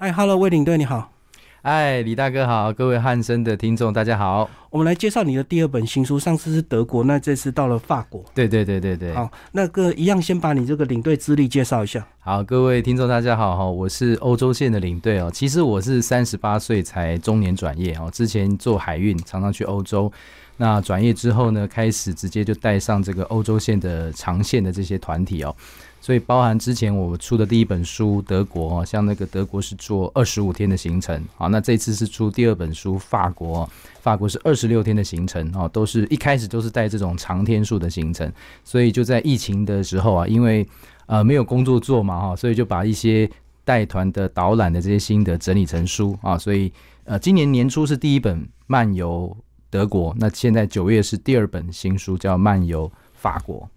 哎，Hello，魏领队你好。哎，李大哥好，各位汉森的听众大家好。我们来介绍你的第二本新书，上次是德国，那这次到了法国。对对对对对。好，那个一样，先把你这个领队资历介绍一下。好，各位听众大家好哈，我是欧洲线的领队哦。其实我是三十八岁才中年转业哦，之前做海运，常常去欧洲。那转业之后呢，开始直接就带上这个欧洲线的长线的这些团体哦。所以包含之前我出的第一本书德国，像那个德国是做二十五天的行程啊，那这次是出第二本书法国，法国是二十六天的行程哦，都是一开始都是带这种长天数的行程，所以就在疫情的时候啊，因为呃没有工作做嘛哈，所以就把一些带团的导览的这些心得整理成书啊，所以呃今年年初是第一本漫游德国，那现在九月是第二本新书叫漫游法国。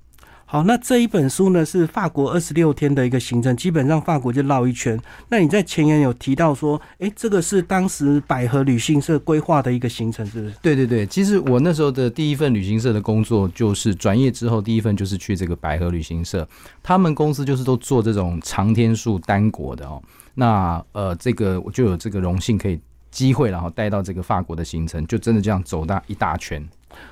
好，那这一本书呢是法国二十六天的一个行程，基本上法国就绕一圈。那你在前言有提到说，哎，这个是当时百合旅行社规划的一个行程，是不是？对对对，其实我那时候的第一份旅行社的工作，就是转业之后第一份就是去这个百合旅行社，他们公司就是都做这种长天数单国的哦。那呃，这个我就有这个荣幸可以机会，然后带到这个法国的行程，就真的这样走大一大圈。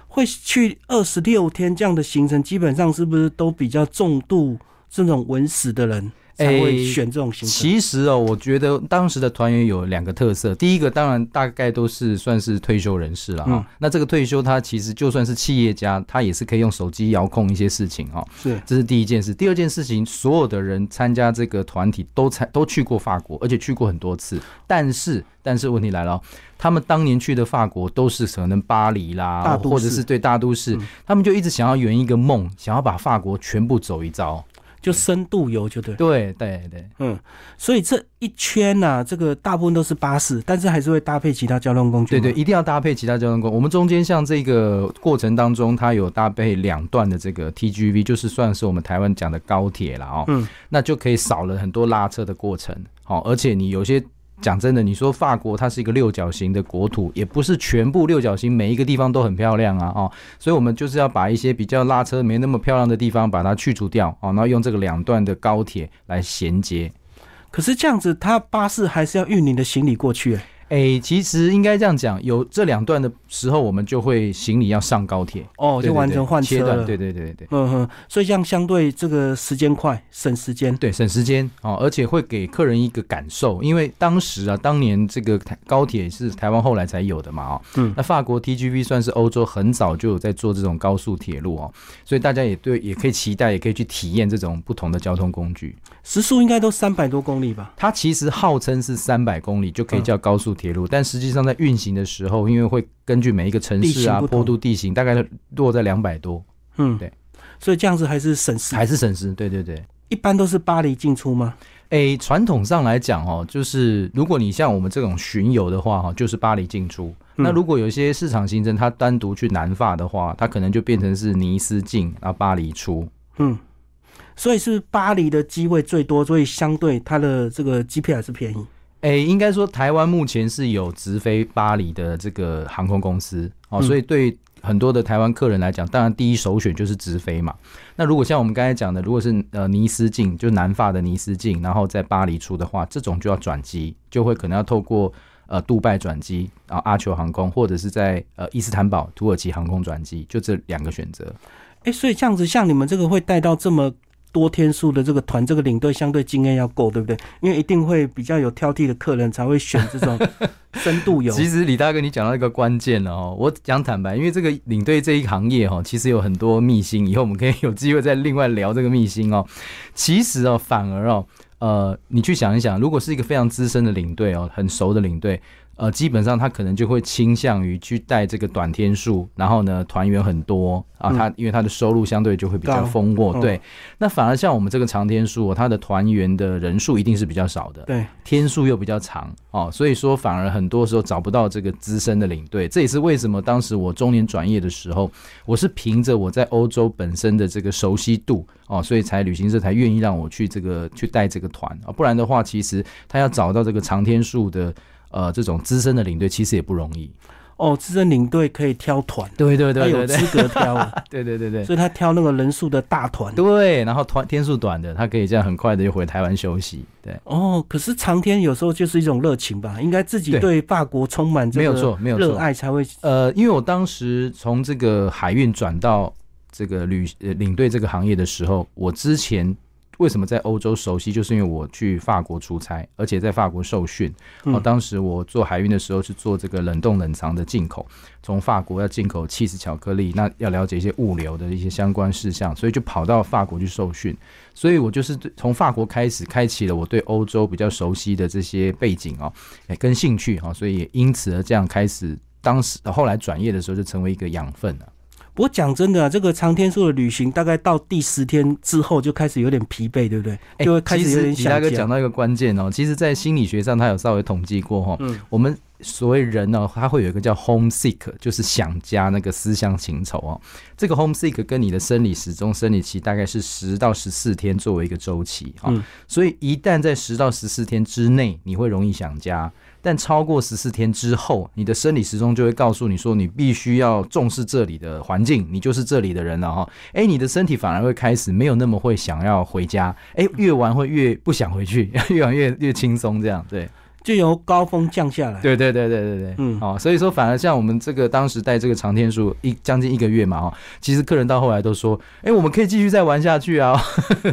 会去二十六天这样的行程，基本上是不是都比较重度这种文史的人？才会选这种行程？其实哦，我觉得当时的团员有两个特色，第一个当然大概都是算是退休人士了哈。那这个退休他其实就算是企业家，他也是可以用手机遥控一些事情哈。是，这是第一件事。第二件事情，所有的人参加这个团体都参都去过法国，而且去过很多次。但是，但是问题来了。他们当年去的法国都是可能巴黎啦，或者是对大都市，他们就一直想要圆一个梦，想要把法国全部走一遭，就深度游，就对。对对对，嗯，所以这一圈呢，这个大部分都是巴士，但是还是会搭配其他交通工具。对对，一定要搭配其他交通工具。我们中间像这个过程当中，它有搭配两段的这个 TGV，就是算是我们台湾讲的高铁了哦。嗯，那就可以少了很多拉车的过程。好，而且你有些。讲真的，你说法国它是一个六角形的国土，也不是全部六角形，每一个地方都很漂亮啊，哦，所以我们就是要把一些比较拉车没那么漂亮的地方把它去除掉，哦，然后用这个两段的高铁来衔接。可是这样子，它巴士还是要运你的行李过去。哎，其实应该这样讲，有这两段的时候，我们就会行李要上高铁哦，就完成换车了。对对对对，嗯哼，所以这样相对这个时间快，省时间。对，省时间哦，而且会给客人一个感受，因为当时啊，当年这个台高铁是台湾后来才有的嘛，哦，嗯，那法国 TGV 算是欧洲很早就有在做这种高速铁路哦，所以大家也对，也可以期待，也可以去体验这种不同的交通工具。时速应该都三百多公里吧？它其实号称是三百公里就可以叫高速铁路，但实际上在运行的时候，因为会根据每一个城市啊、坡度、地形，大概落在两百多。嗯，对，所以这样子还是省时，还是省时。对对对，一般都是巴黎进出吗？诶，传统上来讲哦，就是如果你像我们这种巡游的话哈，就是巴黎进出。那如果有一些市场行程，它单独去南法的话，它可能就变成是尼斯进，然后巴黎出。嗯。所以是巴黎的机位最多，所以相对它的这个机票还是便宜。哎，应该说台湾目前是有直飞巴黎的这个航空公司哦，所以对很多的台湾客人来讲，当然第一首选就是直飞嘛。那如果像我们刚才讲的，如果是呃尼斯境，就南法的尼斯境，然后在巴黎出的话，这种就要转机，就会可能要透过呃杜拜转机，然后阿酋航空或者是在呃伊斯坦堡土耳其航空转机，就这两个选择。哎，所以这样子，像你们这个会带到这么。多天数的这个团，这个领队相对经验要够，对不对？因为一定会比较有挑剔的客人才会选这种 深度游。其实李大哥，你讲到一个关键了哦。我讲坦白，因为这个领队这一行业哦，其实有很多秘辛，以后我们可以有机会再另外聊这个秘辛哦。其实哦，反而哦，呃，你去想一想，如果是一个非常资深的领队哦，很熟的领队。呃，基本上他可能就会倾向于去带这个短天数，然后呢，团员很多啊，他因为他的收入相对就会比较丰沃，对。那反而像我们这个长天数，他的团员的人数一定是比较少的，对，天数又比较长哦，所以说反而很多时候找不到这个资深的领队，这也是为什么当时我中年转业的时候，我是凭着我在欧洲本身的这个熟悉度哦，所以才旅行社才愿意让我去这个去带这个团啊，不然的话，其实他要找到这个长天数的。呃，这种资深的领队其实也不容易哦，资深领队可以挑团，对对对他有资格挑啊，对对对对，所以他挑那个人数的大团。对，然后团天数短的，他可以这样很快的就回台湾休息。对，哦，可是长天有时候就是一种热情吧，应该自己对法国充满没有错，没有热爱才会。呃，因为我当时从这个海运转到这个旅领队这个行业的时候，我之前。为什么在欧洲熟悉？就是因为我去法国出差，而且在法国受训。哦，当时我做海运的时候是做这个冷冻冷藏的进口，从法国要进口 cheese 巧克力，那要了解一些物流的一些相关事项，所以就跑到法国去受训。所以我就是从法国开始，开启了我对欧洲比较熟悉的这些背景哦，跟兴趣哈，所以也因此而这样开始，当时后来转业的时候就成为一个养分了。不过讲真的，这个长天数的旅行，大概到第十天之后就开始有点疲惫，对不对？就会开始有点想家。李大哥讲到一个关键哦，其实，在心理学上，他有稍微统计过哈。嗯。我们所谓人呢，他会有一个叫 homesick，就是想家那个思乡情愁哦。这个 homesick 跟你的生理时钟、生理期大概是十到十四天作为一个周期哈。嗯。所以一旦在十到十四天之内，你会容易想家。但超过十四天之后，你的生理时钟就会告诉你说，你必须要重视这里的环境，你就是这里的人了哈。哎，你的身体反而会开始没有那么会想要回家，哎，越玩会越不想回去，越玩越越轻松，这样对，就由高峰降下来。对对对对对对，嗯，哦，所以说反而像我们这个当时带这个长天数一将近一个月嘛，哦，其实客人到后来都说，哎，我们可以继续再玩下去啊。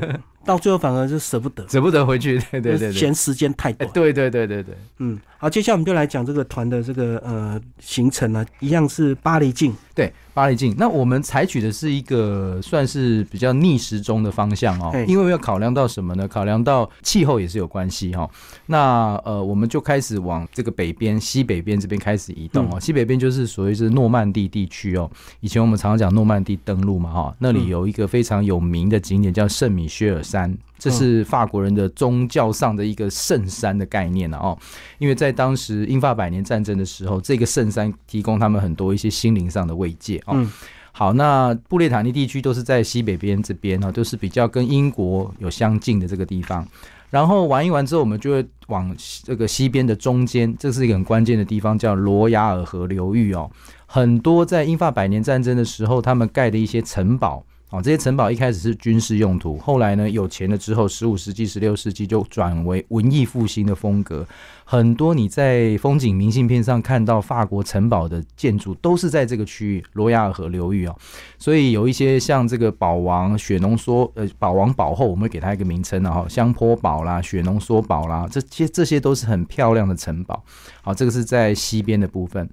到最后反而是舍不得，舍不得回去，对对对，嫌时间太短。对对对对对，嗯，好，接下来我们就来讲这个团的这个呃行程呢，一样是巴黎境，对，巴黎境。那我们采取的是一个算是比较逆时钟的方向哦，因为要考量到什么呢？考量到气候也是有关系哈。那呃，我们就开始往这个北边、西北边这边开始移动哦。西北边就是所谓是诺曼底地区哦。以前我们常常讲诺曼底登陆嘛哈，那里有一个非常有名的景点叫圣米歇尔山。山，这是法国人的宗教上的一个圣山的概念了哦。因为在当时英法百年战争的时候，这个圣山提供他们很多一些心灵上的慰藉哦。好，那布列塔尼地区都是在西北边这边呢，都是比较跟英国有相近的这个地方。然后玩一玩之后，我们就会往这个西边的中间，这是一个很关键的地方，叫罗亚尔河流域哦。很多在英法百年战争的时候，他们盖的一些城堡。哦，这些城堡一开始是军事用途，后来呢有钱了之后，十五世纪、十六世纪就转为文艺复兴的风格。很多你在风景明信片上看到法国城堡的建筑，都是在这个区域罗亚尔河流域哦。所以有一些像这个堡王、雪浓缩呃堡王堡后，我们会给它一个名称的哈，香坡堡啦、雪浓缩堡啦，这些这些都是很漂亮的城堡。好，这个是在西边的部分。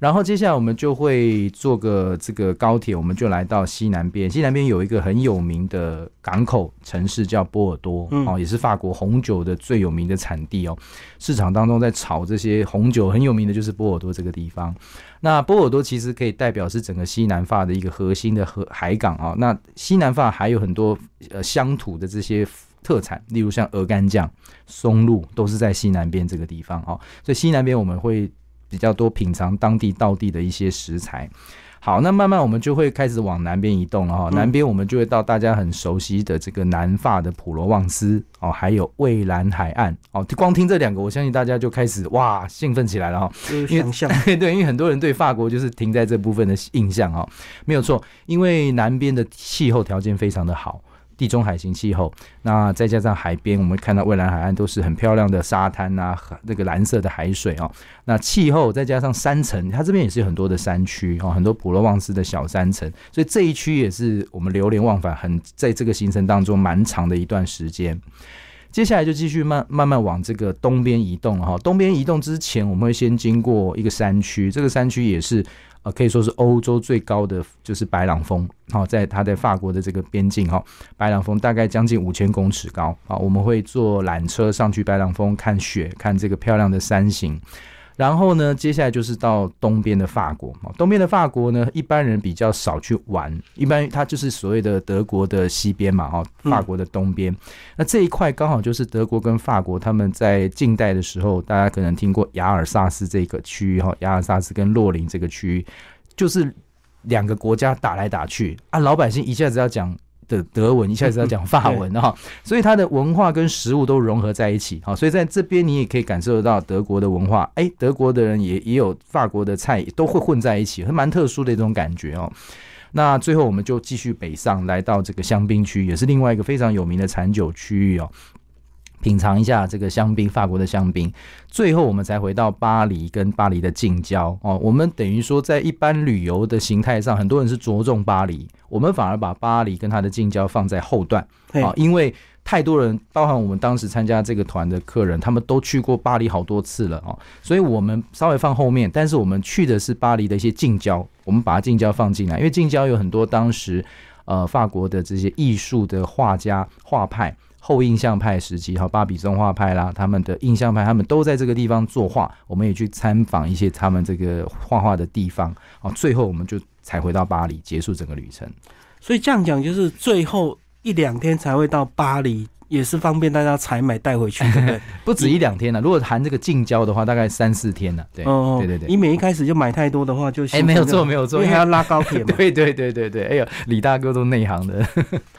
然后接下来我们就会坐个这个高铁，我们就来到西南边。西南边有一个很有名的港口城市叫波尔多，哦，也是法国红酒的最有名的产地哦。市场当中在炒这些红酒很有名的就是波尔多这个地方。那波尔多其实可以代表是整个西南法的一个核心的河海港啊。那西南法还有很多呃乡土的这些特产，例如像鹅肝酱、松露，都是在西南边这个地方哦。所以西南边我们会。比较多品尝当地道地的一些食材。好，那慢慢我们就会开始往南边移动了哈。南边我们就会到大家很熟悉的这个南法的普罗旺斯哦，还有蔚蓝海岸哦。光听这两个，我相信大家就开始哇兴奋起来了哈。想象 对，因为很多人对法国就是停在这部分的印象哈，没有错，因为南边的气候条件非常的好。地中海型气候，那再加上海边，我们看到蔚蓝海岸都是很漂亮的沙滩呐，那个蓝色的海水哦。那气候再加上山城，它这边也是有很多的山区哦，很多普罗旺斯的小山城，所以这一区也是我们流连忘返，很在这个行程当中蛮长的一段时间。接下来就继续慢慢慢往这个东边移动哈。东边移动之前，我们会先经过一个山区，这个山区也是。啊，可以说是欧洲最高的就是白朗峰，好，在它在法国的这个边境哈，白朗峰大概将近五千公尺高啊，我们会坐缆车上去白朗峰看雪，看这个漂亮的山形。然后呢，接下来就是到东边的法国嘛。东边的法国呢，一般人比较少去玩，一般它就是所谓的德国的西边嘛，哈，法国的东边。那这一块刚好就是德国跟法国他们在近代的时候，大家可能听过雅尔萨斯这个区域哈，雅尔萨斯跟洛林这个区域，就是两个国家打来打去啊，老百姓一下子要讲。的德文，一下子要讲法文 哈，所以它的文化跟食物都融合在一起哈，所以在这边你也可以感受得到德国的文化，哎，德国的人也也有法国的菜，都会混在一起，还蛮特殊的一种感觉哦。那最后我们就继续北上，来到这个香槟区，也是另外一个非常有名的产酒区域哦。品尝一下这个香槟，法国的香槟。最后我们才回到巴黎跟巴黎的近郊哦。我们等于说，在一般旅游的形态上，很多人是着重巴黎，我们反而把巴黎跟它的近郊放在后段啊，因为太多人，包含我们当时参加这个团的客人，他们都去过巴黎好多次了哦，所以我们稍微放后面。但是我们去的是巴黎的一些近郊，我们把它近郊放进来，因为近郊有很多当时呃法国的这些艺术的画家画派。后印象派时期，哈，巴比松画派啦，他们的印象派，他们都在这个地方作画。我们也去参访一些他们这个画画的地方，啊，最后我们就才回到巴黎，结束整个旅程。所以这样讲，就是最后一两天才会到巴黎。也是方便大家采买带回去，对不对？不止一两天了，如果含这个近郊的话，大概三四天了。对，对对对。你每一开始就买太多的话，就 哎，没有错，没有错，因为还要拉高铁嘛。对对对对对，哎呦，李大哥都内行的。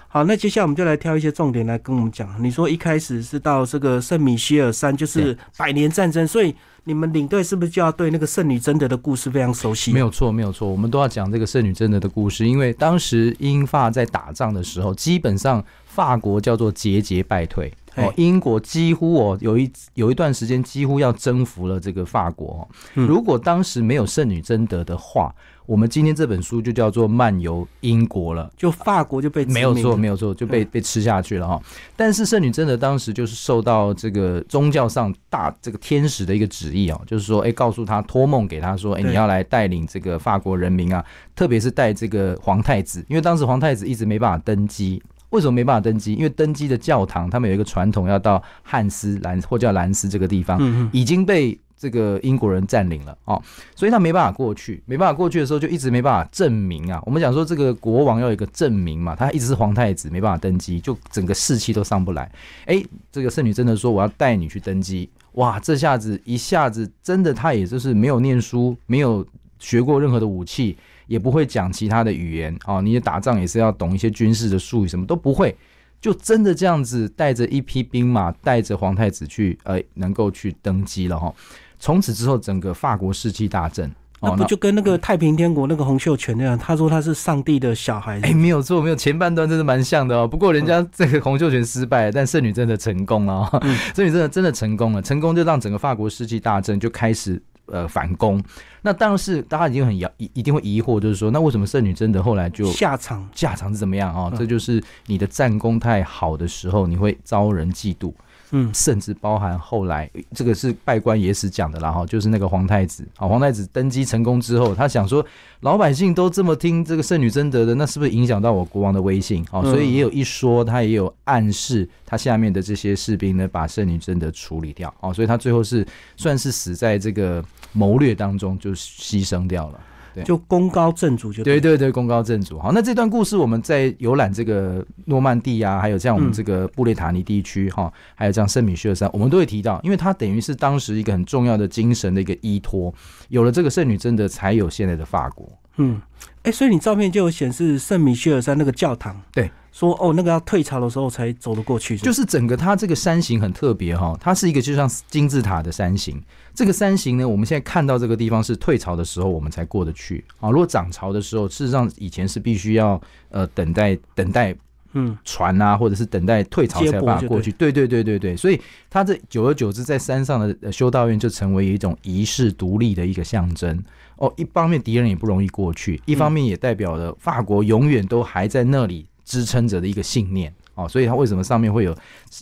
好，那接下来我们就来挑一些重点来跟我们讲。你说一开始是到这个圣米歇尔山，就是百年战争，所以。你们领队是不是就要对那个圣女贞德的故事非常熟悉？没有错，没有错，我们都要讲这个圣女贞德的故事，因为当时英法在打仗的时候，基本上法国叫做节节败退哦，英国几乎哦有一有一段时间几乎要征服了这个法国。如果当时没有圣女贞德的话。我们今天这本书就叫做《漫游英国》了，就法国就被没有错，没有错，就被被吃下去了哈。但是圣女贞德当时就是受到这个宗教上大这个天使的一个旨意哦，就是说，哎，告诉他托梦给他说，哎，你要来带领这个法国人民啊，特别是带这个皇太子，因为当时皇太子一直没办法登基。为什么没办法登基？因为登基的教堂他们有一个传统，要到汉斯兰或叫兰斯这个地方，已经被。这个英国人占领了哦，所以他没办法过去，没办法过去的时候就一直没办法证明啊。我们讲说这个国王要有一个证明嘛，他一直是皇太子，没办法登基，就整个士气都上不来。哎，这个圣女真的说我要带你去登基，哇，这下子一下子真的他也就是没有念书，没有学过任何的武器，也不会讲其他的语言哦，你打仗也是要懂一些军事的术语，什么都不会。就真的这样子带着一批兵马，带着皇太子去，呃，能够去登基了哈。从此之后，整个法国士气大振。那不就跟那个太平天国那个洪秀全那样？他说他是上帝的小孩。哎，没有错，没有前半段真的蛮像的哦。不过人家这个洪秀全失败，但圣女真的成功了。圣女真的真的成功了，成功就让整个法国士气大振，就开始。呃，反攻，那当然是大家已经很疑，一定会疑惑，就是说，那为什么圣女贞德后来就下场。下场是怎么样？啊？这就是你的战功太好的时候，你会遭人嫉妒。嗯，甚至包含后来这个是拜官野史讲的啦哈，就是那个皇太子。啊，皇太子登基成功之后，他想说老百姓都这么听这个圣女贞德的，那是不是影响到我国王的威信？啊？所以也有一说，他也有暗示他下面的这些士兵呢，把圣女贞德处理掉。啊，所以他最后是算是死在这个谋略当中，就牺牲掉了。就功高震主，就对对对，功高震主。好，那这段故事我们在游览这个诺曼底啊，还有像我们这个布列塔尼地区哈，还有像圣米歇尔山，我们都会提到，因为它等于是当时一个很重要的精神的一个依托。有了这个圣女，贞德才有现在的法国。嗯，哎，所以你照片就有显示圣米歇尔山那个教堂。对。说哦，那个要退潮的时候才走得过去，就是整个它这个山形很特别哈，它是一个就像金字塔的山形。这个山形呢，我们现在看到这个地方是退潮的时候我们才过得去啊。如果涨潮的时候，事实上以前是必须要呃等待等待嗯船啊，或者是等待退潮才办法过去。对对对对对，所以它这久而久之在山上的修道院就成为一种仪式独立的一个象征哦。一方面敌人也不容易过去，一方面也代表了法国永远都还在那里。支撑着的一个信念哦，所以他为什么上面会有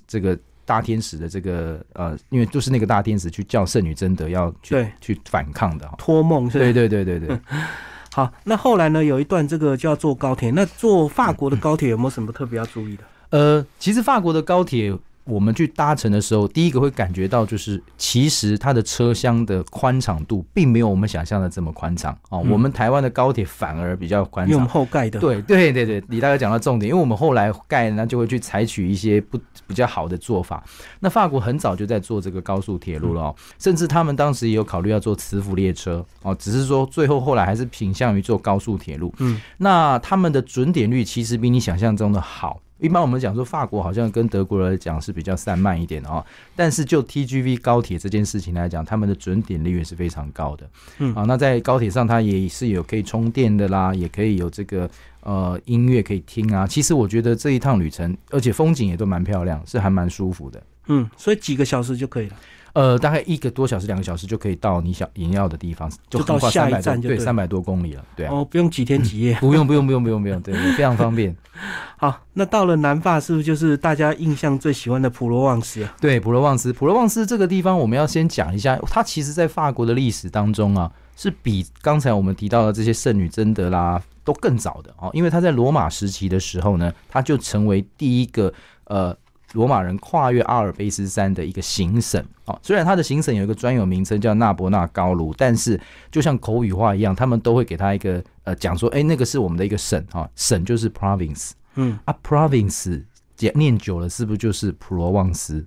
这个大天使的这个呃，因为就是那个大天使去叫圣女贞德要去去反抗的托梦，对对对对对。好，那后来呢，有一段这个就要坐高铁，那坐法国的高铁有没有什么特别要注意的？呃，其实法国的高铁。我们去搭乘的时候，第一个会感觉到就是，其实它的车厢的宽敞度并没有我们想象的这么宽敞哦。嗯我们台湾的高铁反而比较宽因为我们敞。后盖的，，对对对对，李大哥讲到重点，因为我们后来盖，那就会去采取一些不比较好的做法。那法国很早就在做这个高速铁路了哦，甚至他们当时也有考虑要做磁浮列车哦，只是说最后后来还是倾向于做高速铁路。嗯，那他们的准点率其实比你想象中的好。一般我们讲说法国好像跟德国来讲是比较散漫一点的哦，但是就 TGV 高铁这件事情来讲，他们的准点率也是非常高的。嗯啊，那在高铁上它也是有可以充电的啦，也可以有这个呃音乐可以听啊。其实我觉得这一趟旅程，而且风景也都蛮漂亮，是还蛮舒服的。嗯，所以几个小时就可以了。呃，大概一个多小时、两个小时就可以到你想引要的地方，就到横跨300多下一站就对对三百多公里了，对啊，哦，不用几天几夜。不用不用不用不用不用，对，非常方便。好，那到了南法是不是就是大家印象最喜欢的普罗旺斯啊？对，普罗旺斯，普罗旺斯这个地方我们要先讲一下，它其实在法国的历史当中啊，是比刚才我们提到的这些圣女贞德啦都更早的哦，因为它在罗马时期的时候呢，它就成为第一个呃。罗马人跨越阿尔卑斯山的一个行省。哦，虽然它的行省有一个专有名称叫纳伯纳高卢，但是就像口语化一样，他们都会给它一个呃讲说，哎，那个是我们的一个省。哈、哦，省就是 province，嗯，啊，province 讲念久了是不是就是普罗旺斯？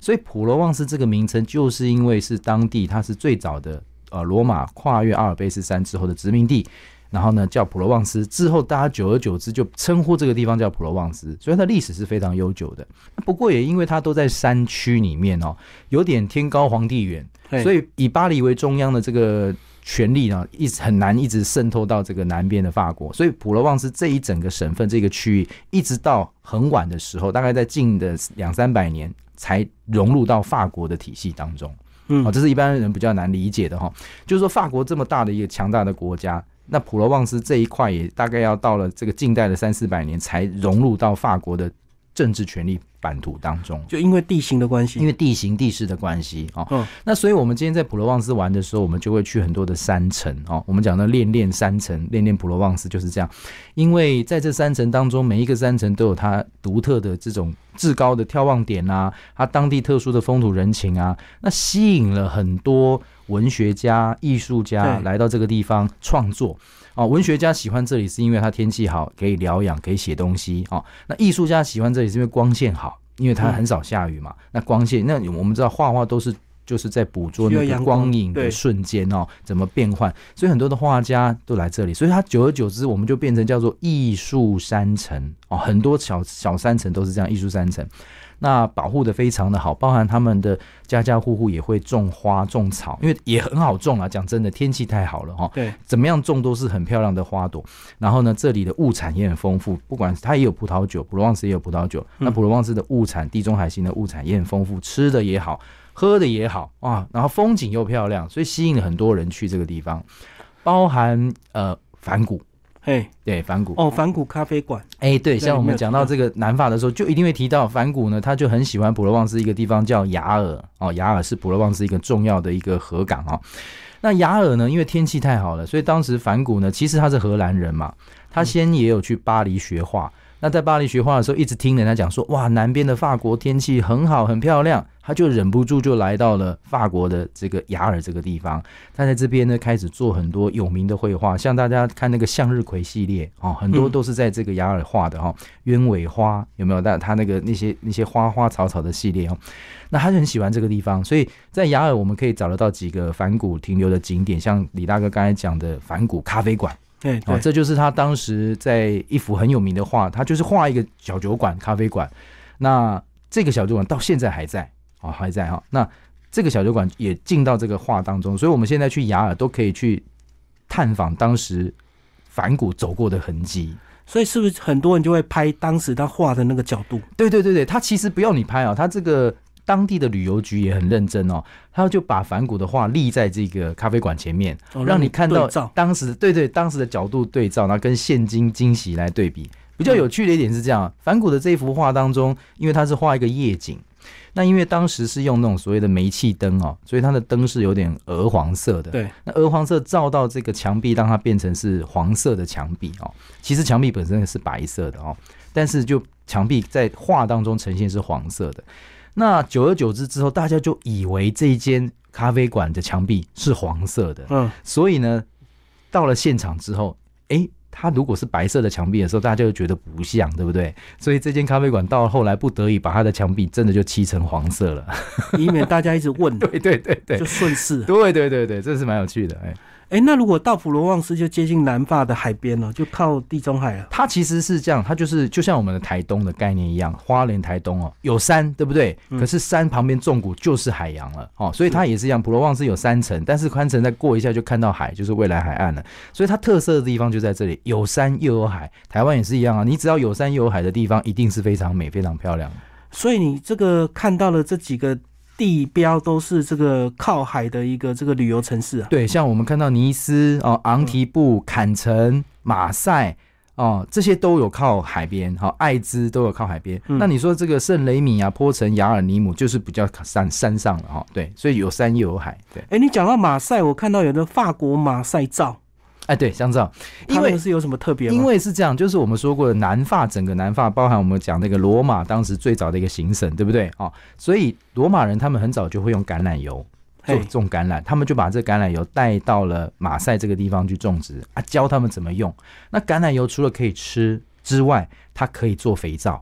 所以普罗旺斯这个名称，就是因为是当地它是最早的呃罗马跨越阿尔卑斯山之后的殖民地，然后呢叫普罗旺斯，之后大家久而久之就称呼这个地方叫普罗旺斯，所以它的历史是非常悠久的。不过也因为它都在山区里面哦，有点天高皇帝远，所以以以巴黎为中央的这个权力呢，一直很难一直渗透到这个南边的法国，所以普罗旺斯这一整个省份这个区域，一直到很晚的时候，大概在近的两三百年才融入到法国的体系当中。嗯哦，这是一般人比较难理解的哈。就是说，法国这么大的一个强大的国家，那普罗旺斯这一块也大概要到了这个近代的三四百年才融入到法国的政治权力版图当中。就因为地形的关系，因为地形地势的关系哦，嗯那所以我们今天在普罗旺斯玩的时候，我们就会去很多的山城哦。我们讲到恋恋山城，恋恋普罗旺斯就是这样。因为在这山城当中，每一个山城都有它独特的这种至高的眺望点啊，它当地特殊的风土人情啊，那吸引了很多文学家、艺术家来到这个地方创作。哦，文学家喜欢这里是因为它天气好，可以疗养，可以写东西。哦，那艺术家喜欢这里是因为光线好，因为它很少下雨嘛。那光线，那我们知道画画都是就是在捕捉那个光光影的瞬间哦，怎么变换，所以很多的画家都来这里，所以它久而久之，我们就变成叫做艺术山城哦，很多小小山城都是这样，艺术山城。那保护的非常的好，包含他们的家家户户也会种花种草，因为也很好种啊。讲真的，天气太好了哈，对，怎么样种都是很漂亮的花朵。然后呢，这里的物产也很丰富，不管它也有葡萄酒，普罗旺斯也有葡萄酒。那普罗旺斯的物产，地中海型的物产也很丰富，吃的也好，喝的也好啊，然后风景又漂亮，所以吸引了很多人去这个地方，包含呃反骨。嘿，对反骨哦，反骨咖啡馆，哎，对，对像我们讲到这个南法的时候，就一定会提到反骨呢，他就很喜欢普罗旺斯一个地方叫雅尔哦，雅尔是普罗旺斯一个重要的一个河港哦。那雅尔呢，因为天气太好了，所以当时反骨呢，其实他是荷兰人嘛，他先也有去巴黎学画。那在巴黎学画的时候，一直听人家讲说，哇，南边的法国天气很好，很漂亮，他就忍不住就来到了法国的这个雅尔这个地方。他在这边呢，开始做很多有名的绘画，像大家看那个向日葵系列哦，很多都是在这个雅尔画的哈、哦，鸢尾花有没有？但他那个那些那些花花草草的系列哦，那他就很喜欢这个地方，所以在雅尔我们可以找得到几个反古停留的景点，像李大哥刚才讲的反古咖啡馆。对这就是他当时在一幅很有名的画，他就是画一个小酒馆、咖啡馆。那这个小酒馆到现在还在，哦，还在哈、那这个小酒馆也进到这个画当中，所以我们现在去雅尔都可以去探访当时反骨走过的痕迹。所以是不是很多人就会拍当时他画的那个角度？对对对对，他其实不要你拍啊，他这个当地的旅游局也很认真哦，他就把反骨的画立在这个咖啡馆前面，哦让你看到当时对对当时的角度对照，然后跟现今惊喜来对比。比较有趣的一点是这样，反骨的这幅画当中，因为它是画一个夜景，那因为当时是用那种所谓的煤气灯哦，所以它的灯是有点鹅黄色的。对，那鹅黄色照到这个墙壁，让它变成是黄色的墙壁哦。其实墙壁本身是白色的哦，但是就墙壁在画当中呈现是黄色的。那久而久之之后，大家就以为这一间咖啡馆的墙壁是黄色的，嗯，所以呢，到了现场之后，诶，它如果是白色的墙壁的时候，大家就觉得不像，对不对？所以这间咖啡馆到后来不得已把它的墙壁真的就漆成黄色了。以免大家一直问，对对对对就，顺势。对对对对，这是蛮有趣的。哎，哎，那如果到普罗旺斯就接近南法的海边了，就靠地中海了。它其实是这样，它就是就像我们的台东的概念一样，花莲台东哦，有山，对不对？嗯可是山旁边纵谷就是海洋了哦，所以它也是一样。普罗旺斯有三层，但是宽层再过一下就看到海，就是未来海岸了。所以它特色的地方就在这里，有山又有海。台湾也是一样啊，你只要有山又有海的地方，一定是非常美、非常漂亮的。所以你这个看到了这几个地标都是这个靠海的一个这个旅游城市啊。对，像我们看到尼斯哦、昂提布、坎城、马赛哦，这些都有靠海边，好、艾兹都有靠海边。嗯那你说这个圣雷米啊、坡城、雅尔尼姆就是比较山山上了哈、对，所以有山又有海。对，哎，你讲到马赛，我看到有的法国马赛照，哎，对，香皂，因为是有什么特别吗？因为是这样，就是我们说过的南法，整个南法包含我们讲那个罗马当时最早的一个行省，对不对？哦，所以罗马人他们很早就会用橄榄油做嘿种橄榄，他们就把这橄榄油带到了马赛这个地方去种植啊，教他们怎么用。那橄榄油除了可以吃之外，它可以做肥皂。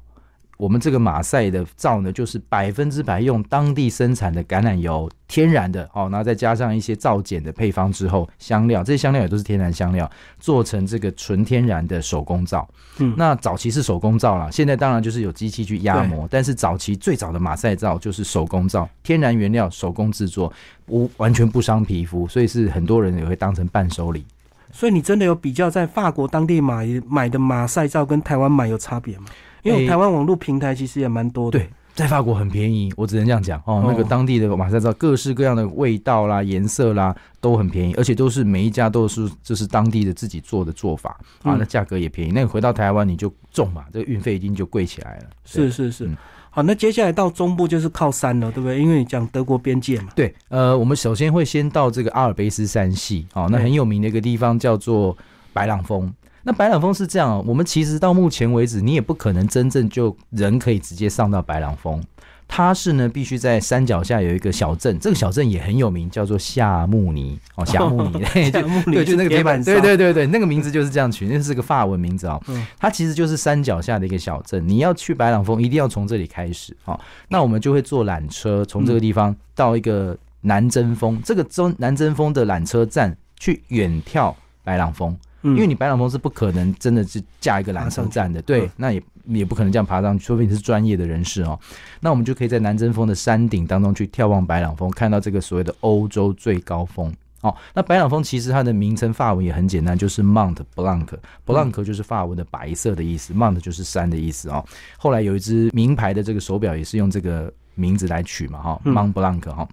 我们这个马赛的皂呢，就是百分之百用当地生产的橄榄油，天然的哦，然后再加上一些皂碱的配方之后，香料这些香料也都是天然香料，做成这个纯天然的手工皂。嗯那早期是手工皂啦，现在当然就是有机器去压模，但是早期最早的马赛皂就是手工皂，天然原料手工制作，不完全不伤皮肤，所以是很多人也会当成伴手礼。所以你真的有比较在法国当地买买的马赛皂跟台湾买有差别吗？因为台湾网络平台其实也蛮多的。对，在法国很便宜，我只能这样讲哦。哦那个当地的马赛皂，各式各样的味道啦、颜色啦都很便宜，而且都是每一家都是就是当地的自己做的做法啊，嗯那价格也便宜。那你回到台湾你就重嘛，这个运费一定就贵起来了。是是是。嗯好，那接下来到中部就是靠山了，对不对？因为你讲德国边界嘛。对，呃，我们首先会先到这个阿尔卑斯山系，哦，那很有名的一个地方叫做白朗峰。那白朗峰是这样哦，我们其实到目前为止，你也不可能真正就人可以直接上到白朗峰。它是呢，必须在山脚下有一个小镇，这个小镇也很有名，叫做夏慕尼哦，夏慕尼，夏慕尼对，就那个铁板，对对对对，那个名字就是这样取，那是个法文名字哦。嗯它其实就是山脚下的一个小镇，你要去白朗峰，一定要从这里开始哦。那我们就会坐缆车，从这个地方到一个南针峰，这个中南针峰的缆车站去远眺白朗峰。嗯。因为你白朗峰是不可能真的是架一个缆车站的，对嗯，那也也不可能这样爬上去，除非你是专业的人士哦。那我们就可以在南针峰的山顶当中去眺望白朗峰，看到这个所谓的欧洲最高峰。哦，那白朗峰其实它的名称法文也很简单，就是 Mount Blanc，Blanc 就是法文的白色的意思，Mount 就是山的意思哦。后来有一只名牌的这个手表也是用这个名字来取嘛，哈、嗯。M o n t Blanc 哈、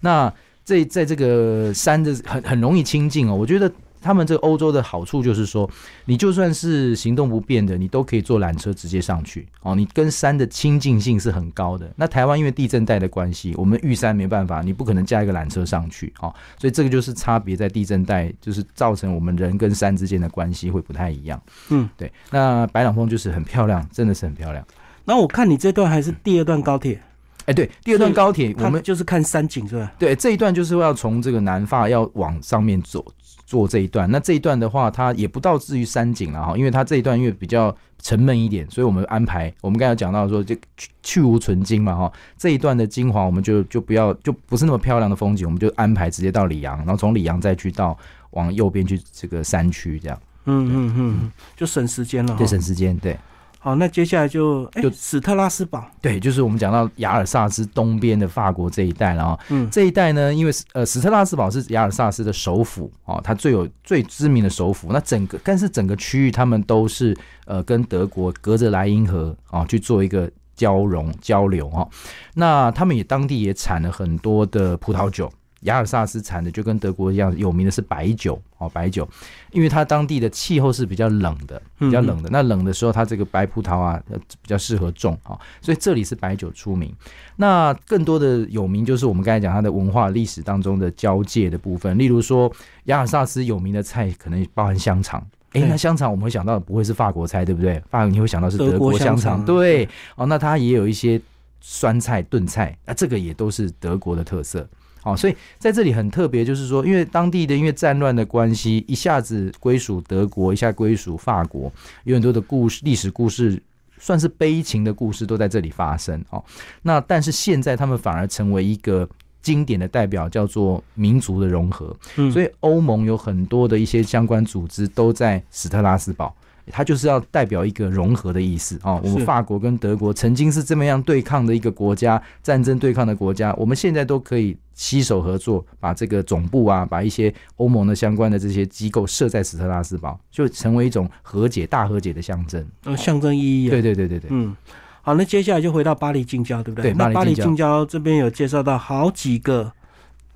那这在这个山的很很容易亲近哦，我觉得他们这个欧洲的好处就是说，你就算是行动不便的，你都可以坐缆车直接上去哦。你跟山的亲近性是很高的。那台湾因为地震带的关系，我们玉山没办法，你不可能架一个缆车上去哦，所以这个就是差别在地震带，就是造成我们人跟山之间的关系会不太一样。嗯，对。那白朗峰就是很漂亮，真的是很漂亮。那我看你这段还是第二段高铁，哎，对，第二段高铁我们就是看山景是吧？对，这一段就是要从这个南发要往上面走，做这一段。那这一段的话，它也不到至于山景了哈，因为它这一段因为比较沉闷一点，所以我们安排，我们刚才讲到说，就去去无存精嘛哈，这一段的精华我们就就不要，就不是那么漂亮的风景，我们就安排直接到里昂，然后从里昂再去到往右边去这个山区，这样嗯嗯嗯，嗯就省时间了对。省时间，对。好，那接下来就哎就史特拉斯堡，对，就是我们讲到雅尔萨斯东边的法国这一带了啊、嗯这一带呢，因为呃史特拉斯堡是雅尔萨斯的首府哦，它最有最知名的首府。那整个但是整个区域他们都是呃跟德国隔着莱茵河啊、去做一个交融交流哈、哦。那他们也当地也产了很多的葡萄酒。雅尔萨斯产的就跟德国一样，有名的是白酒哦，白酒，因为它当地的气候是比较冷的，比较冷的。那冷的时候，它这个白葡萄啊，呃比较适合种啊、哦，所以这里是白酒出名。那更多的有名就是我们刚才讲它的文化历史当中的交界的部分，例如说雅尔萨斯有名的菜可能包含香肠。诶，对那香肠我们会想到的不会是法国菜，对不对？法国你会想到是德德国国香肠，对哦。那它也有一些酸菜炖菜，那这个也都是德国的特色。好，所以在这里很特别，就是说，因为当地的因为战乱的关系，一下子归属德国，一下归属法国，有很多的故事、历史故事，算是悲情的故事都在这里发生。哦，那但是现在他们反而成为一个经典的代表，叫做民族的融合。嗯，所以欧盟有很多的一些相关组织都在史特拉斯堡。它就是要代表一个融合的意思哦。我们法国跟德国曾经是这么样对抗的一个国家，战争对抗的国家，我们现在都可以携手合作，把这个总部啊，把一些欧盟的相关的这些机构设在斯特拉斯堡，就成为一种和解、大和解的象征。呃，象征意义。对对对对对。嗯，好，那接下来就回到巴黎近郊，对不对？对，那巴黎近郊这边有介绍到好几个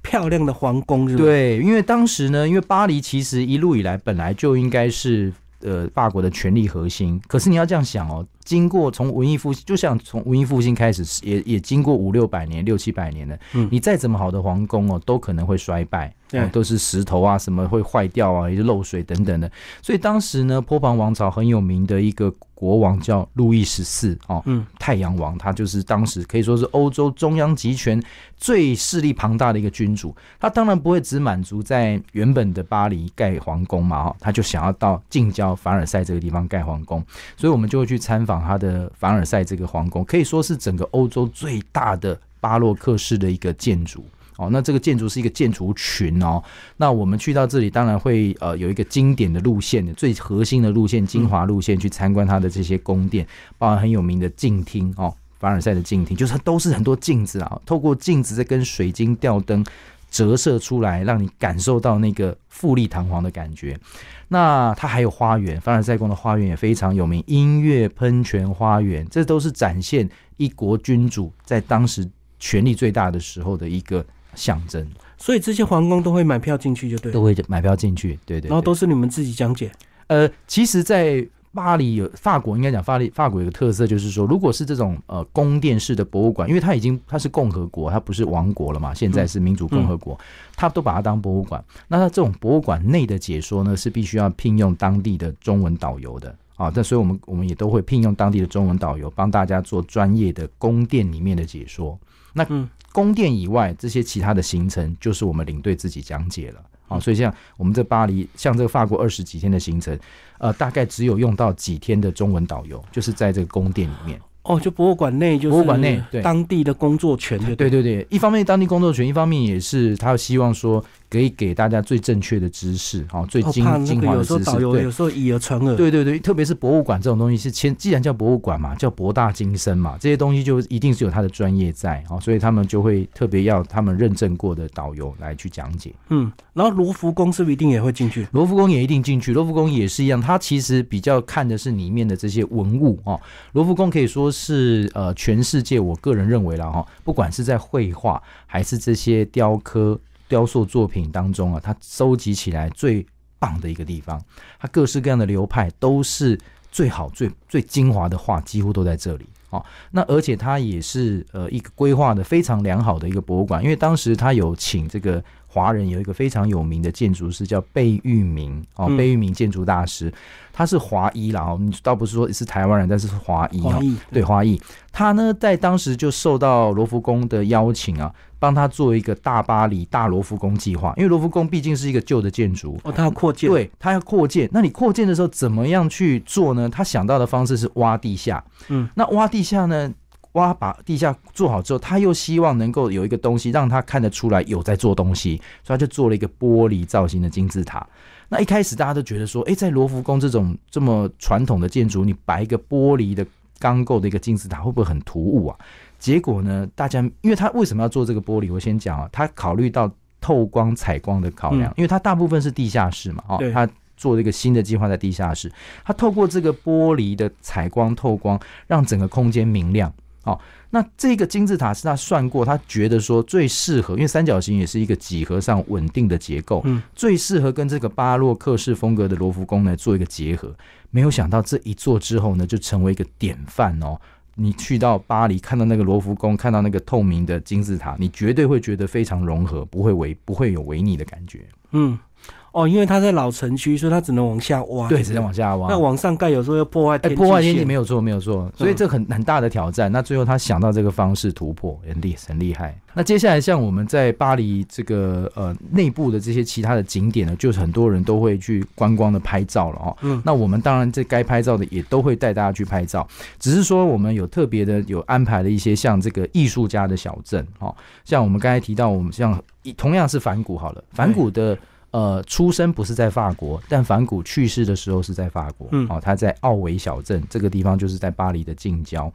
漂亮的皇宫，是对，因为当时呢，因为巴黎其实一路以来本来就应该是。呃，法国的权力核心，可是你要这样想哦，经过从文艺复兴，就像从文艺复兴开始，也也经过五六百年、六七百年了。嗯，你再怎么好的皇宫哦，都可能会衰败，对，都是石头啊，什么会坏掉啊，也是漏水等等的。所以当时呢，波旁王朝很有名的一个。国王叫路易十四哦，嗯，太阳王，他就是当时可以说是欧洲中央集权最势力庞大的一个君主。他当然不会只满足在原本的巴黎盖皇宫嘛，哈，他就想要到近郊凡尔赛这个地方盖皇宫。所以我们就会去参访他的凡尔赛这个皇宫，可以说是整个欧洲最大的巴洛克式的一个建筑。哦，那这个建筑是一个建筑群哦。那我们去到这里，当然会呃有一个经典的路线的最核心的路线，精华路线去参观它的这些宫殿，包含很有名的镜厅哦，凡尔赛的镜厅，就是它都是很多镜子啊，透过镜子在跟水晶吊灯折射出来，让你感受到那个富丽堂皇的感觉。那它还有花园，凡尔赛宫的花园也非常有名，音乐喷泉花园，这都是展现一国君主在当时权力最大的时候的一个。象征，所以这些皇宫都会买票进去，就对，都会买票进去，对对。然后都是你们自己讲解。呃，其实，在巴黎有法国，应该讲法黎法国有个特色，就是说，如果是这种呃宫殿式的博物馆，因为它已经它是共和国，它不是王国了嘛，现在是民主共和国，它都把它当博物馆。那它这种博物馆内的解说呢，是必须要聘用当地的中文导游的啊。但所以我们我们也都会聘用当地的中文导游，帮大家做专业的宫殿里面的解说。那嗯。宫殿以外，这些其他的行程就是我们领队自己讲解了啊。所以像我们这巴黎，像这个法国二十几天的行程，呃，大概只有用到几天的中文导游，就是在这个宫殿里面。哦，就博物馆内，就是博物馆内当地的工作权，对对对。一方面当地工作权，一方面也是他希望说。可以给大家最正确的知识，哈，最精精华的知识。对，有时候以讹传讹。对对对，特别是博物馆这种东西，是先既然叫博物馆嘛，叫博大精深嘛，这些东西就一定是有它的专业在，哈，所以他们就会特别要他们认证过的导游来去讲解。嗯，然后罗浮宫是不是一定也会进去？罗浮宫也一定进去，罗浮宫也是一样，它其实比较看的是里面的这些文物哦。罗浮宫可以说是呃，全世界我个人认为了哈，不管是在绘画还是这些雕刻。雕塑作品当中啊，它收集起来最棒的一个地方，它各式各样的流派都是最好、最最精华的画，几乎都在这里。哦，那而且它也是呃一个规划的非常良好的一个博物馆，因为当时他有请这个。华人有一个非常有名的建筑师叫贝聿铭哦，贝聿铭建筑大师，他是华裔啦哦，你倒不是说是台湾人，但是是华裔哦，对华裔。他呢在当时就受到罗浮宫的邀请啊，帮他做一个大巴黎大罗浮宫计划，因为罗浮宫毕竟是一个旧的建筑哦，他要扩建，对他要扩建。那你扩建的时候怎么样去做呢？他想到的方式是挖地下，嗯，那挖地下呢？挖把地下做好之后，他又希望能够有一个东西让他看得出来有在做东西，所以他就做了一个玻璃造型的金字塔。那一开始大家都觉得说，哎，在罗浮宫这种这么传统的建筑，你摆一个玻璃的钢构的一个金字塔，会不会很突兀啊？结果呢，大家因为他为什么要做这个玻璃？我先讲啊，他考虑到透光采光的考量，因为它大部分是地下室嘛，哦，他做了一个新的计划在地下室，他透过这个玻璃的采光透光，让整个空间明亮。哦，那这个金字塔是他算过，他觉得说最适合，因为三角形也是一个几何上稳定的结构，嗯，最适合跟这个巴洛克式风格的罗浮宫呢做一个结合。没有想到这一做之后呢，就成为一个典范哦。你去到巴黎看到那个罗浮宫，看到那个透明的金字塔，你绝对会觉得非常融合，不会违不会有违逆的感觉。嗯。哦，因为它在老城区，所以它只能往下挖。对，只能往下挖。那往上盖有时候要破坏，哎，破坏天气没有错，没有错。所以这很很大的挑战。那最后他想到这个方式突破，很厉很厉害。那接下来像我们在巴黎这个呃内部的这些其他的景点呢，就是很多人都会去观光的拍照了哦。嗯。那我们当然这该拍照的也都会带大家去拍照，只是说我们有特别的有安排了一些像这个艺术家的小镇哦，像我们刚才提到，我们像同样是反骨好了，反骨的。呃，出生不是在法国，但反骨去世的时候是在法国。嗯，哦，他在奥维小镇这个地方，就是在巴黎的近郊。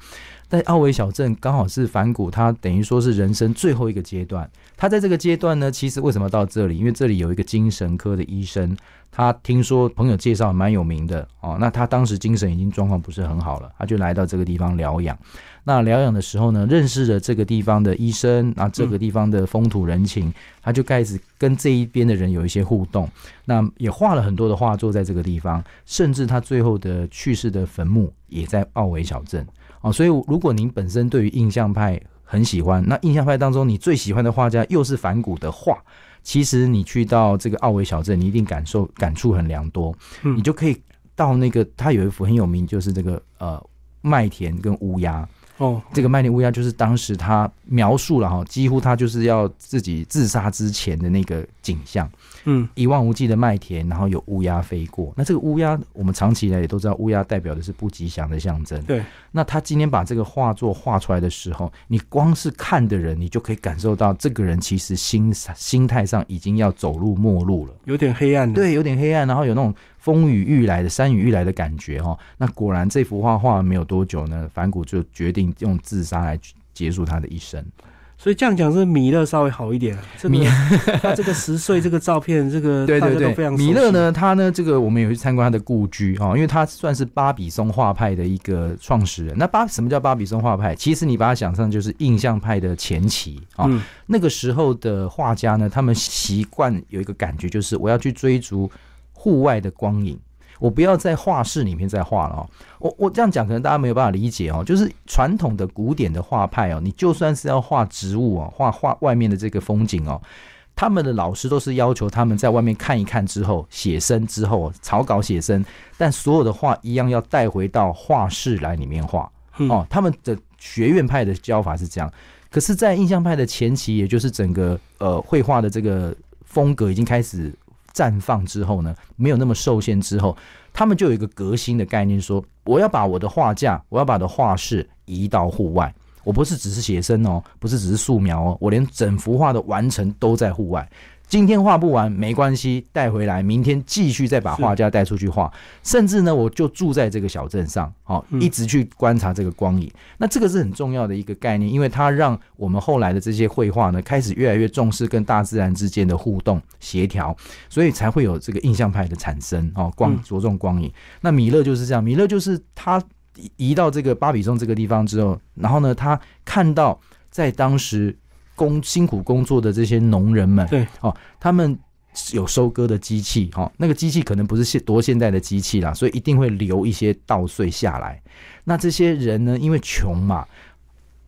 在奥维小镇刚好是反骨，他等于说是人生最后一个阶段。他在这个阶段呢，其实为什么到这里？因为这里有一个精神科的医生，他听说朋友介绍蛮有名的哦。那他当时精神已经状况不是很好了，他就来到这个地方疗养。那疗养的时候呢，认识了这个地方的医生，那这个地方的风土人情，他就开始跟这一边的人有一些互动。那也画了很多的画作在这个地方，甚至他最后的去世的坟墓也在奥维小镇哦。所以，如果您本身对于印象派很喜欢，那印象派当中你最喜欢的画家又是反骨的画，其实你去到这个奥维小镇，你一定感受感触很良多。你就可以到那个他有一幅很有名，就是这个呃麦田跟乌鸦。哦，这个麦田乌鸦就是当时他描述了哈，几乎他就是要自己自杀之前的那个景象。嗯，一望无际的麦田，然后有乌鸦飞过。那这个乌鸦，我们长期以来也都知道，乌鸦代表的是不吉祥的象征。对。那他今天把这个画作画出来的时候，你光是看的人，你就可以感受到这个人其实心心态上已经要走入末路了，有点黑暗。对，有点黑暗，然后有那种。风雨欲来的山雨欲来的感觉哈，那果然这幅画画没有多久呢，反骨就决定用自杀来结束他的一生。所以这样讲是米勒稍微好一点。米 他这个十岁这个照片，这个对对对，米勒呢，他呢，这个我们有去参观他的故居哈，因为他算是巴比松画派的一个创始人。那巴什么叫巴比松画派？其实你把它想象就是印象派的前期啊。那个时候的画家呢，他们习惯有一个感觉，就是我要去追逐。户外的光影，我不要在画室里面再画了哦。我我这样讲，可能大家没有办法理解哦。就是传统的古典的画派哦，你就算是要画植物哦，画画外面的这个风景哦，他们的老师都是要求他们在外面看一看之后写生之后草稿写生，但所有的画一样要带回到画室来里面画哦。他们的学院派的教法是这样，可是，在印象派的前期，也就是整个呃绘画的这个风格已经开始。绽放之后呢，没有那么受限之后，他们就有一个革新的概念，说我要把我的画架，我要把的画室移到户外，我不是只是写生哦，不是只是素描哦，我连整幅画的完成都在户外。今天画不完没关系，带回来，明天继续再把画家带出去画。甚至呢，我就住在这个小镇上，好，一直去观察这个光影。那这个是很重要的一个概念，因为它让我们后来的这些绘画呢，开始越来越重视跟大自然之间的互动协调，所以才会有这个印象派的产生。哦，光着重光影。那米勒就是这样，米勒就是他移到这个巴比松这个地方之后，然后呢，他看到在当时。工辛苦工作的这些农人们，对哦，他们有收割的机器，哈，那个机器可能不是现多现代的机器啦，所以一定会留一些稻穗下来。那这些人呢，因为穷嘛。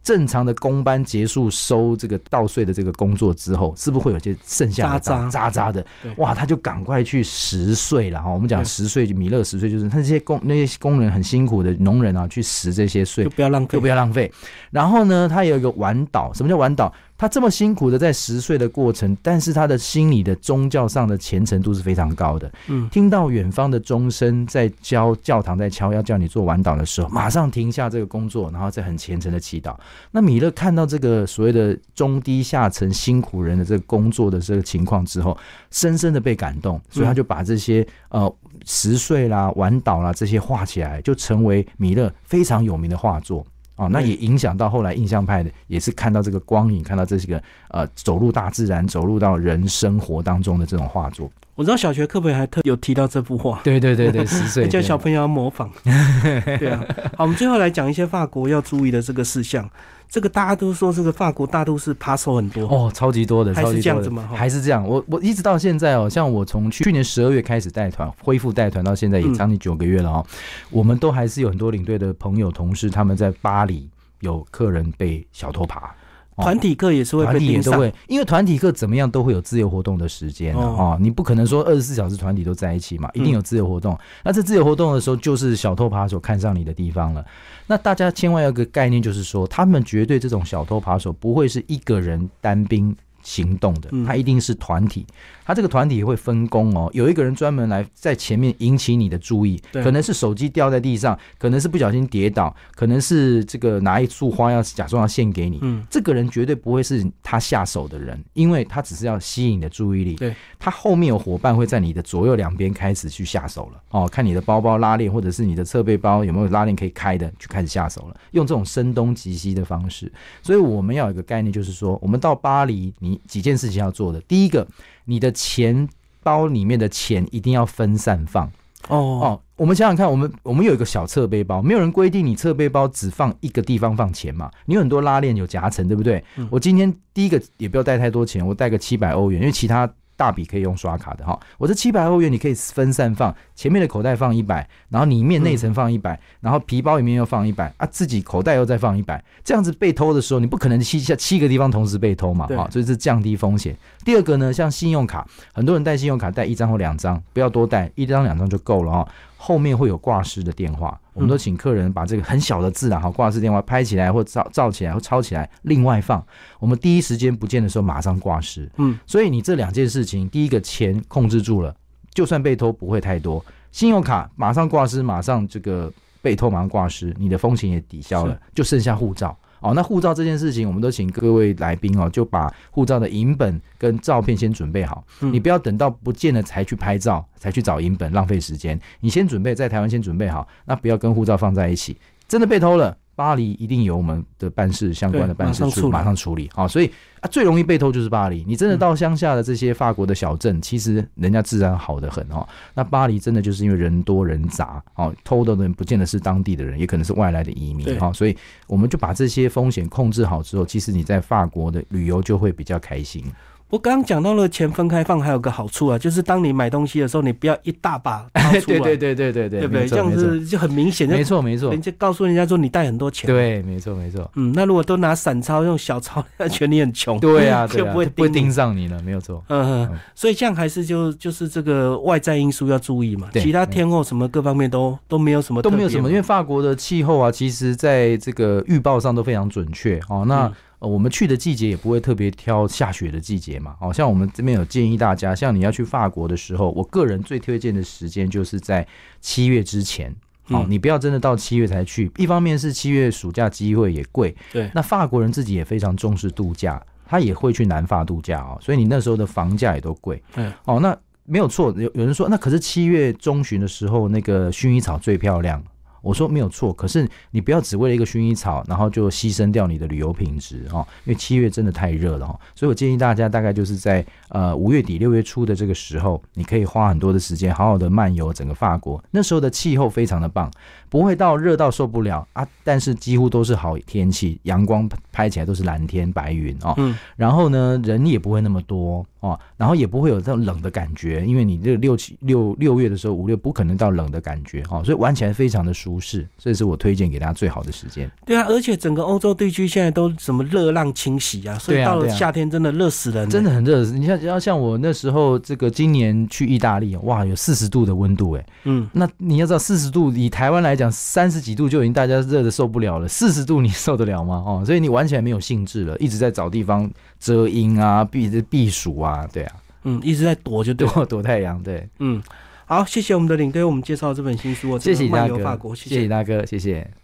正常的工班结束收这个稻穗的这个工作之后，是不是会有些剩下的渣渣渣的？哇，他就赶快去拾穗了哈。我们讲拾穗，米勒拾穗就是他这些工那些工人很辛苦的农人啊，去拾这些穗，不要浪费，就不要浪费。然后呢，他有一个晚岛，什么叫晚岛？他这么辛苦的在十岁的过程，但是他的心理的宗教上的虔诚度是非常高的。嗯，听到远方的钟声在教教堂在敲，要叫你做晚祷的时候，马上停下这个工作，然后再很虔诚的祈祷。那米勒看到这个所谓的中低下层辛苦人的这个工作的这个情况之后，深深的被感动，所以他就把这些呃十岁啦、晚祷啦这些画起来，就成为米勒非常有名的画作。哦，那也影响到后来印象派的，也是看到这个光影，看到这些个呃，走入大自然，走入到人生活当中的这种画作。我知道小学课本还特有提到这幅画，对对对对，十岁 叫小朋友要模仿。对啊，好，我们最后来讲一些法国要注意的这个事项。这个大家都说这个法国大都市扒手很多哦，超级多的，还是这样子吗？还是这样？我我一直到现在哦，像我从去年十二月开始带团，恢复带团到现在也将近九个月了哦，我们都还是有很多领队的朋友同事，他们在巴黎有客人被小偷扒。团体课也是会团体也被盯上，都会，因为团体课怎么样都会有自由活动的时间啊、哦哦，你不可能说二十四小时团体都在一起嘛，一定有自由活动。那这自由活动的时候，就是小偷扒手看上你的地方了。那大家千万要有个概念，就是说，他们绝对这种小偷扒手不会是一个人单兵。行动的嗯，他一定是团体，他这个团体会分工哦，有一个人专门来在前面引起你的注意，对可能是手机掉在地上，可能是不小心跌倒，可能是这个拿一束花要假装要献给你，嗯，这个人绝对不会是他下手的人，因为他只是要吸引你的注意力。对，他后面有伙伴会在你的左右两边开始去下手了。哦，看你的包包拉链或者是你的侧背包有没有拉链可以开的，就开始下手了。用这种声东击西的方式，所以我们要有一个概念，就是说，我们到巴黎，你几件事情要做的。第一个，你的钱包里面的钱一定要分散放。哦，哦，我们想想看，我们我们有一个小侧背包，没有人规定你侧背包只放一个地方放钱嘛？你有很多拉链有夹层，对不对？嗯我今天第一个也不要带太多钱，我带个七百欧元，因为其他大笔可以用刷卡的哈。我这七百欧元你可以分散放，前面的口袋放一百，然后里面内层放一百、然后皮包里面又放一百啊，自己口袋又再放一百，这样子被偷的时候，你不可能七下七个地方同时被偷嘛，对哈，所以是降低风险。第二个呢，像信用卡，很多人带信用卡带一张或两张，不要多带，一张两张就够了哦。后面会有挂失的电话，我们都请客人把这个很小的字啊，哈，挂失电话拍起来或照照起来或抄起来，另外放。我们第一时间不见的时候马上挂失。嗯，所以你这两件事情，第一个钱控制住了，就算被偷不会太多。信用卡马上挂失，马上这个被偷马上挂失，你的风险也抵消了，就剩下护照。哦，那护照这件事情，我们都请各位来宾哦，就把护照的影本跟照片先准备好。嗯你不要等到不见了才去拍照，才去找影本，浪费时间。你先准备，在台湾先准备好，那不要跟护照放在一起。真的被偷了，巴黎一定有我们的办事相关的办事处马上处理马上处理。好、所以啊，最容易被偷就是巴黎。你真的到乡下的这些法国的小镇，其实人家治安好的很哦。那巴黎真的就是因为人多人杂，哦，偷的人不见得是当地的人，也可能是外来的移民对哈、所以我们就把这些风险控制好之后，其实你在法国的旅游就会比较开心。我刚刚讲到了钱分开放，还有个好处啊，就是当你买东西的时候，你不要一大把掏出来，对对对对对对，对不对？这样子就很明显，就没错没错人，家告诉人家说你带很多钱，，对，没错没错。嗯，那如果都拿散钞用小钞，那觉得你很穷，对啊，就啊，不会不会盯上你了，没有错。嗯嗯，所以这样还是就就是这个外在因素要注意嘛，其他天候什么各方面都都没有什么都没有什么，因为法国的气候啊，其实在这个预报上都非常准确哦。那、嗯呃我们去的季节也不会特别挑下雪的季节嘛。哦，像我们这边有建议大家，像你要去法国的时候，我个人最推荐的时间就是在七月之前。哦嗯，你不要真的到七月才去。一方面是七月暑假机会也贵，对那法国人自己也非常重视度假，他也会去南法度假哦，所以你那时候的房价也都贵。嗯，哦，那没有错，有有人说，那可是七月中旬的时候，那个薰衣草最漂亮。我说没有错，可是你不要只为了一个薰衣草，然后就牺牲掉你的旅游品质哦。因为七月真的太热了哈、所以我建议大家大概就是在呃五月底六月初的这个时候，你可以花很多的时间好好的漫游整个法国。那时候的气候非常的棒，不会到热到受不了啊，但是几乎都是好天气，阳光拍起来都是蓝天白云哦。嗯，然后呢，人也不会那么多哦，然后也不会有这种冷的感觉，因为你这个六七六六月的时候，五六不可能到冷的感觉哦，所以玩起来非常的舒适，这是我推荐给大家最好的时间。对啊，而且整个欧洲地区现在都什么热浪侵袭啊，所以到了夏天真的热死人了，真的很热，你像要像我那时候这个今年去意大利，哇，有四十度的温度哎，嗯，那你要知道四十度以台湾来讲，三十几度就已经大家热的受不了了，四十度你受得了吗？哦，所以你玩起来没有兴致了，一直在找地方遮阴啊、避避暑啊，对啊，嗯，一直在躲就躲 躲太阳，对。嗯，好，谢谢我们的领队，为我们介绍这本新书，哦谢谢大哥，谢谢大哥，谢谢。